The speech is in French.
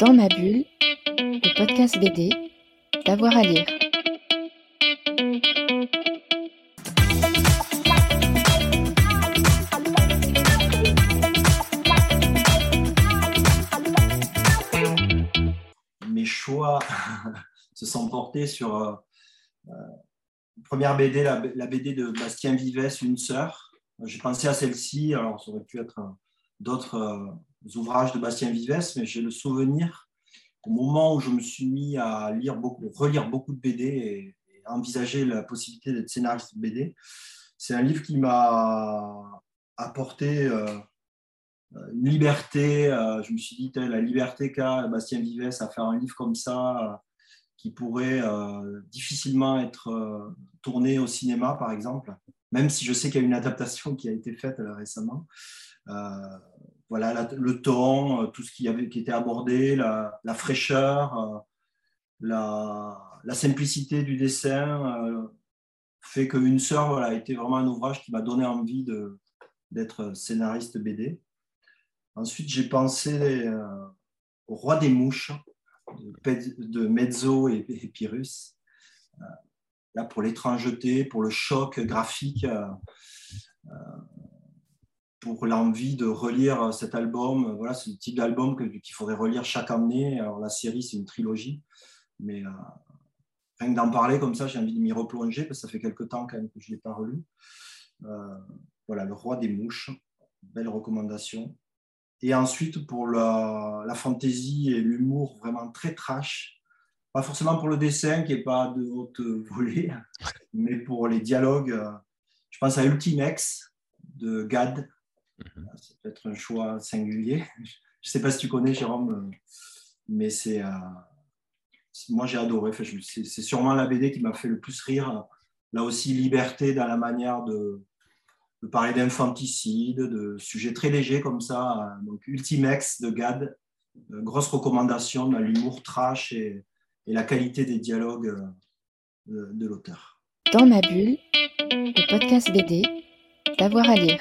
Dans ma bulle, le podcast BD, d'avoir à lire. Mes choix se sont portés sur euh, euh, première BD, la, BD de Bastien Vivès, Une sœur. J'ai pensé à celle-ci, alors ça aurait pu être euh, d'autres euh, ouvrages de Bastien Vivès, mais j'ai le souvenir au moment où je me suis mis à lire beaucoup, relire beaucoup de BD et, envisager la possibilité d'être scénariste de BD. C'est un livre qui m'a apporté euh, une liberté. euh, je me suis dit, la liberté qu'a Bastien Vivès à faire un livre comme ça, euh, qui pourrait euh, difficilement être euh, tourné au cinéma, par exemple, même si je sais qu'il y a une adaptation qui a été faite récemment. Euh, voilà, le ton, euh, tout ce qui, avait, qui était abordé, la, fraîcheur, euh, la, simplicité du dessin, fait qu'une sœur voilà, a été vraiment un ouvrage qui m'a donné envie d'être scénariste BD. Ensuite, j'ai pensé au Roi des mouches de, Mezzo et, et Pyrrhus. Là, pour l'étrangeté, pour le choc graphique, pour l'envie de relire cet album. Voilà, c'est le type d'album qu'il faudrait relire chaque année. Alors, la série, c'est une trilogie, mais euh, rien que d'en parler comme ça, j'ai envie de m'y replonger parce que ça fait quelques temps quand même que je ne l'ai pas relu. Euh, voilà, Le Roi des mouches, belle recommandation. Et ensuite, pour la, la fantaisie et l'humour vraiment très trash, pas forcément pour le dessin qui n'est pas de haute volée, mais pour les dialogues, euh, je pense à Ultimex de Gad. Ça peut être un choix singulier. Je ne sais pas si tu connais, Jérôme, euh, mais c'est. euh, c'est- moi, j'ai adoré. Enfin, C'est sûrement la BD qui m'a fait le plus rire. Là aussi, liberté dans la manière de, de parler d'infanticide, de sujets très légers comme ça. Donc, Ultimex de Gad, euh, grosse recommandation dans l'humour trash et, et la qualité des dialogues euh, de, de l'auteur. Dans ma bulle, le podcast BD, d'avoir à lire.